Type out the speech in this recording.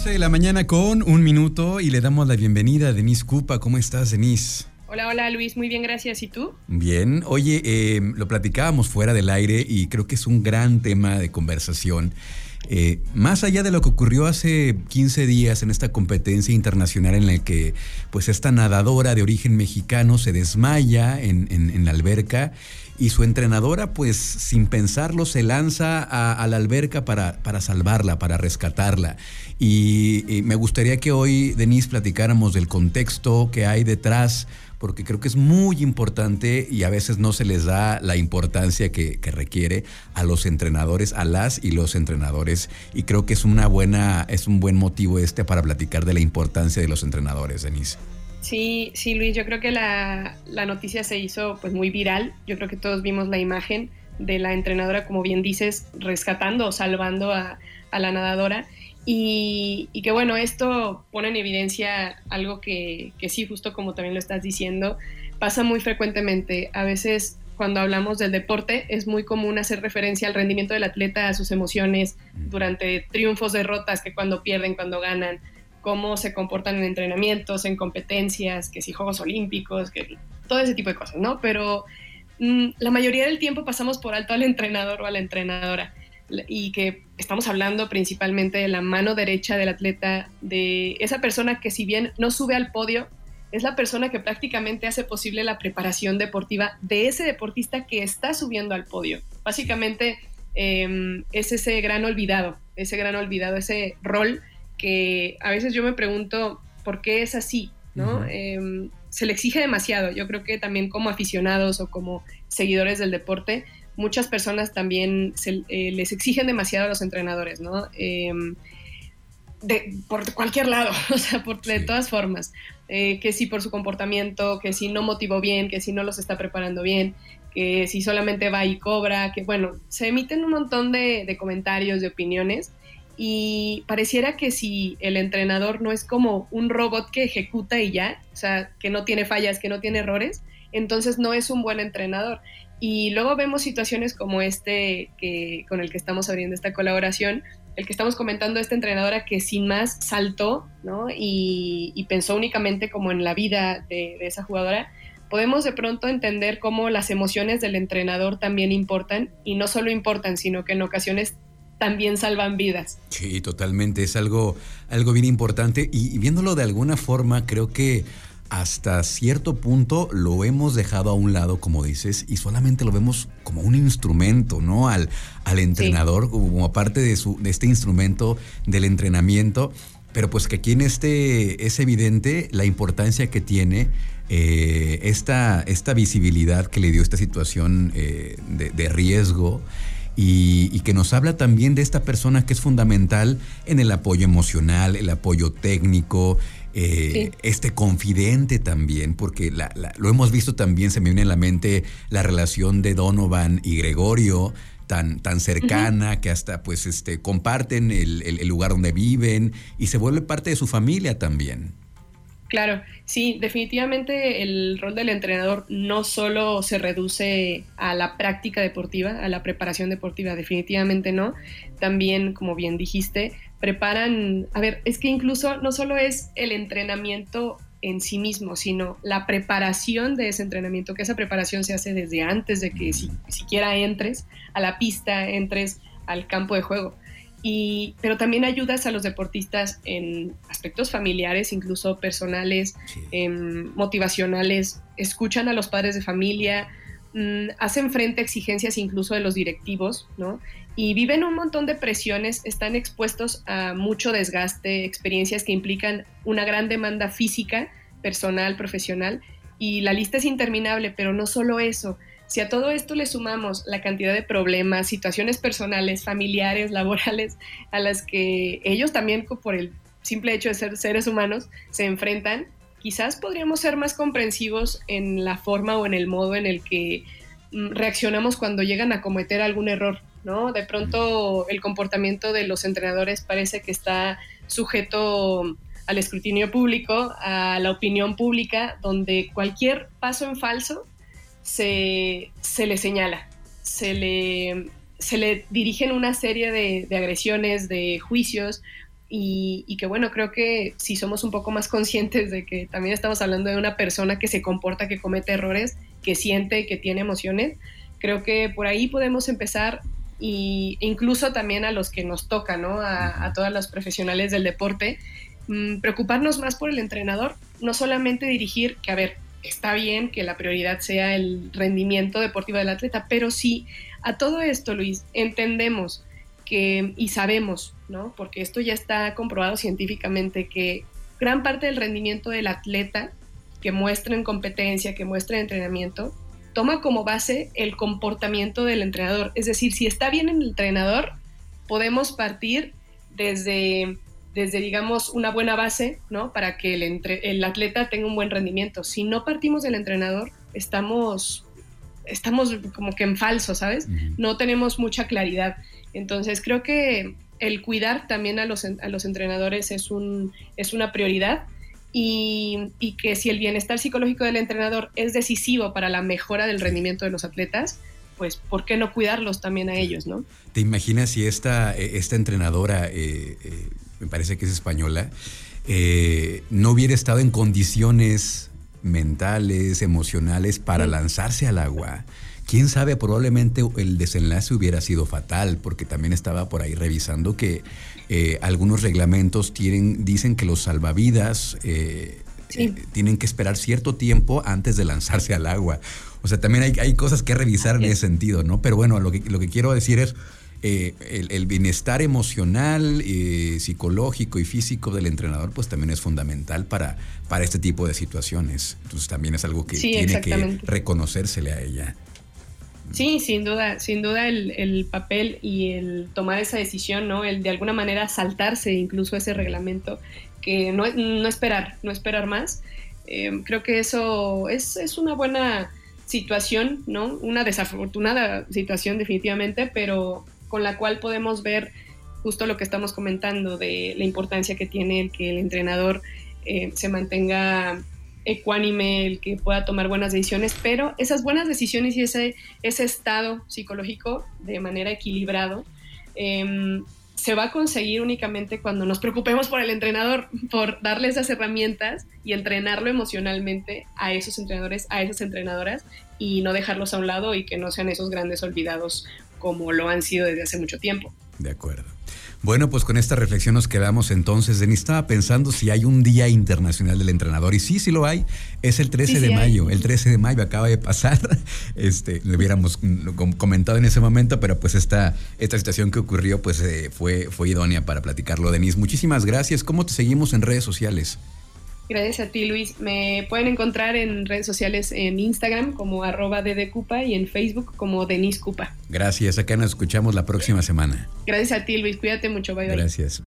11 de la mañana con un minuto y le damos la bienvenida a Denise Cupa. ¿Cómo estás, Denise? Hola, hola Luis, muy bien, gracias. ¿Y tú? Bien, oye, eh, lo platicábamos fuera del aire y creo que es un gran tema de conversación. Eh, más allá de lo que ocurrió hace 15 días en esta competencia internacional en la que pues esta nadadora de origen mexicano se desmaya en, la alberca y su entrenadora pues sin pensarlo se lanza a, la alberca para, para, salvarla, para rescatarla. Y, y me gustaría que hoy, Denise, platicáramos del contexto que hay detrás porque creo que es muy importante y a veces no se les da la importancia que, requiere a los entrenadores, a las y los entrenadores. Y creo que es una buena, es un buen motivo este para platicar de la importancia de los entrenadores, Denise. Sí, sí, Luis, yo creo que la, noticia se hizo pues muy viral. Yo creo que todos vimos la imagen de la entrenadora, como bien dices, rescatando o salvando a, a la nadadora. Y, que bueno, esto pone en evidencia algo que, que, sí, justo como también lo estás diciendo, pasa muy frecuentemente. A veces cuando hablamos del deporte es muy común hacer referencia al rendimiento del atleta, a sus emociones durante triunfos, derrotas, que cuando pierden, cuando ganan, cómo se comportan en entrenamientos, en competencias, que si Juegos Olímpicos, que todo ese tipo de cosas, ¿no? Pero mm, la mayoría del tiempo pasamos por alto al entrenador o a la entrenadora y que estamos hablando principalmente de la mano derecha del atleta, de esa persona que si bien no sube al podio, es la persona que prácticamente hace posible la preparación deportiva de ese deportista que está subiendo al podio. Básicamente em, es ese gran olvidado, ese gran olvidado, ese rol que a veces yo me pregunto por qué es así, ¿no? Em, se le exige demasiado. Yo creo que también como aficionados o como seguidores del deporte, muchas personas también eh, les exigen demasiado a los entrenadores, ¿no? Em, de, por cualquier lado, o sea, por, de todas formas. Eh, que si por su comportamiento, que si no motivó bien, que si no los está preparando bien, que si solamente va y cobra, que bueno, se emiten un montón de, de comentarios, de opiniones, y pareciera que si el entrenador no es como un robot que ejecuta y ya, o sea, que no tiene fallas, que no tiene errores, entonces no es un buen entrenador. Y luego vemos situaciones como este que, con el que estamos abriendo esta colaboración, el que estamos comentando esta entrenadora que sin más saltó ¿no? y, pensó únicamente como en la vida de, esa jugadora, podemos de pronto entender cómo las emociones del entrenador también importan y no solo importan, sino que en ocasiones también salvan vidas. Sí, totalmente, es algo, algo bien importante y viéndolo de alguna forma creo que hasta cierto punto lo hemos dejado a un lado, como dices, y solamente lo vemos como un instrumento, ¿no? Al, al entrenador, como parte de, su, de este instrumento del entrenamiento. Pero pues que aquí en este es evidente la importancia que tiene eh, esta, esta, visibilidad que le dio esta situación eh, de, riesgo. Y, y, que nos habla también de esta persona que es fundamental en el apoyo emocional, el apoyo técnico, eh, este confidente también, porque lo hemos visto también, se me viene a la mente la relación de Donovan y Gregorio, tan, tan cercana, que hasta pues este, comparten el, el, lugar donde viven y se vuelve parte de su familia también. Claro, sí, definitivamente el rol del entrenador no solo se reduce a la práctica deportiva, a la preparación deportiva, definitivamente no. También, como bien dijiste, preparan, a ver, es que incluso no solo es el entrenamiento en sí mismo, sino la preparación de ese entrenamiento, que esa preparación se hace desde antes de que si, siquiera entres a la pista, entres al campo de juego. Y, pero también ayudas a los deportistas en aspectos familiares, incluso personales, em, motivacionales, escuchan a los padres de familia, mm, hacen frente a exigencias incluso de los directivos, ¿no? y viven un montón de presiones, están expuestos a mucho desgaste, experiencias que implican una gran demanda física, personal, profesional, y la lista es interminable, pero no solo eso. Si a todo esto le sumamos la cantidad de problemas, situaciones personales, familiares, laborales, a las que ellos también por el simple hecho de ser seres humanos se enfrentan, quizás podríamos ser más comprensivos en la forma o en el modo en el que mm, reaccionamos cuando llegan a cometer algún error. ¿no? De pronto el comportamiento de los entrenadores parece que está sujeto al escrutinio público, a la opinión pública, donde cualquier paso en falso se, le señala, se le, se le dirigen una serie de, agresiones, de juicios, y, y, que bueno, creo que si somos un poco más conscientes de que también estamos hablando de una persona que se comporta, que comete errores, que siente, que tiene emociones, creo que por ahí podemos empezar y incluso también a los que nos toca, ¿no? A, a todas las profesionales del deporte, mmm, preocuparnos más por el entrenador, no solamente dirigir, que a ver, está bien que la prioridad sea el rendimiento deportivo del atleta, pero sí, a todo esto, Luis, entendemos que, y sabemos, ¿no? Porque esto ya está comprobado científicamente, que gran parte del rendimiento del atleta que muestra en competencia, que muestra en entrenamiento, toma como base el comportamiento del entrenador. Es decir, si está bien el entrenador, podemos partir desde, desde digamos, una buena base, ¿no? Para que el, entre, el atleta tenga un buen rendimiento. Si no partimos del entrenador, estamos, estamos como que en falso, ¿sabes? Uh -huh. No tenemos mucha claridad. Entonces, creo que el cuidar también a los, a los entrenadores es, un, es una prioridad y, y, que si el bienestar psicológico del entrenador es decisivo para la mejora del rendimiento de los atletas, pues ¿por qué no cuidarlos también a ellos, no? ¿Te imaginas si esta, esta entrenadora, eh, eh, me parece que es española, eh, no hubiera estado en condiciones mentales, emocionales para sí. lanzarse al agua? quién sabe, probablemente el desenlace hubiera sido fatal, porque también estaba por ahí revisando que eh, algunos reglamentos tienen, dicen que los salvavidas eh, sí. eh, tienen que esperar cierto tiempo antes de lanzarse al agua. O sea, también hay, hay cosas que revisar en ese sentido, ¿no? Pero bueno, lo que, lo que quiero decir es, eh, el, el, bienestar emocional, eh, psicológico y físico del entrenador, pues también es fundamental para, para este tipo de situaciones. Entonces también es algo que sí, tiene que reconocérsele a ella. Sí, sin duda, sin duda el, el, papel y el tomar esa decisión, ¿no? El de alguna manera saltarse incluso ese reglamento, que no, no esperar, no esperar más. Eh, creo que eso es, es, una buena situación, ¿no? Una desafortunada situación definitivamente, pero con la cual podemos ver justo lo que estamos comentando de la importancia que tiene el que el entrenador eh, se mantenga ecuánime, el que pueda tomar buenas decisiones, pero esas buenas decisiones y ese, ese estado psicológico de manera equilibrado eh, se va a conseguir únicamente cuando nos preocupemos por el entrenador, por darle esas herramientas y entrenarlo emocionalmente a esos entrenadores, a esas entrenadoras y no dejarlos a un lado y que no sean esos grandes olvidados como lo han sido desde hace mucho tiempo. De acuerdo. Bueno, pues con esta reflexión nos quedamos entonces. Denis estaba pensando si hay un Día Internacional del Entrenador. Y sí, sí lo hay. Es el 13 sí, de sí mayo. Hay. El 13 de mayo acaba de pasar. Este, lo hubiéramos comentado en ese momento, pero pues esta, esta situación que ocurrió pues eh, fue, fue idónea para platicarlo. Denis, muchísimas gracias. ¿Cómo te seguimos en redes sociales? Gracias a ti, Luis. Me pueden encontrar en redes sociales en Instagram como arroba ddcupa y en Facebook como Denis Cupa. Gracias. Acá nos escuchamos la próxima semana. Gracias a ti, Luis. Cuídate mucho. Bye, bye. Gracias.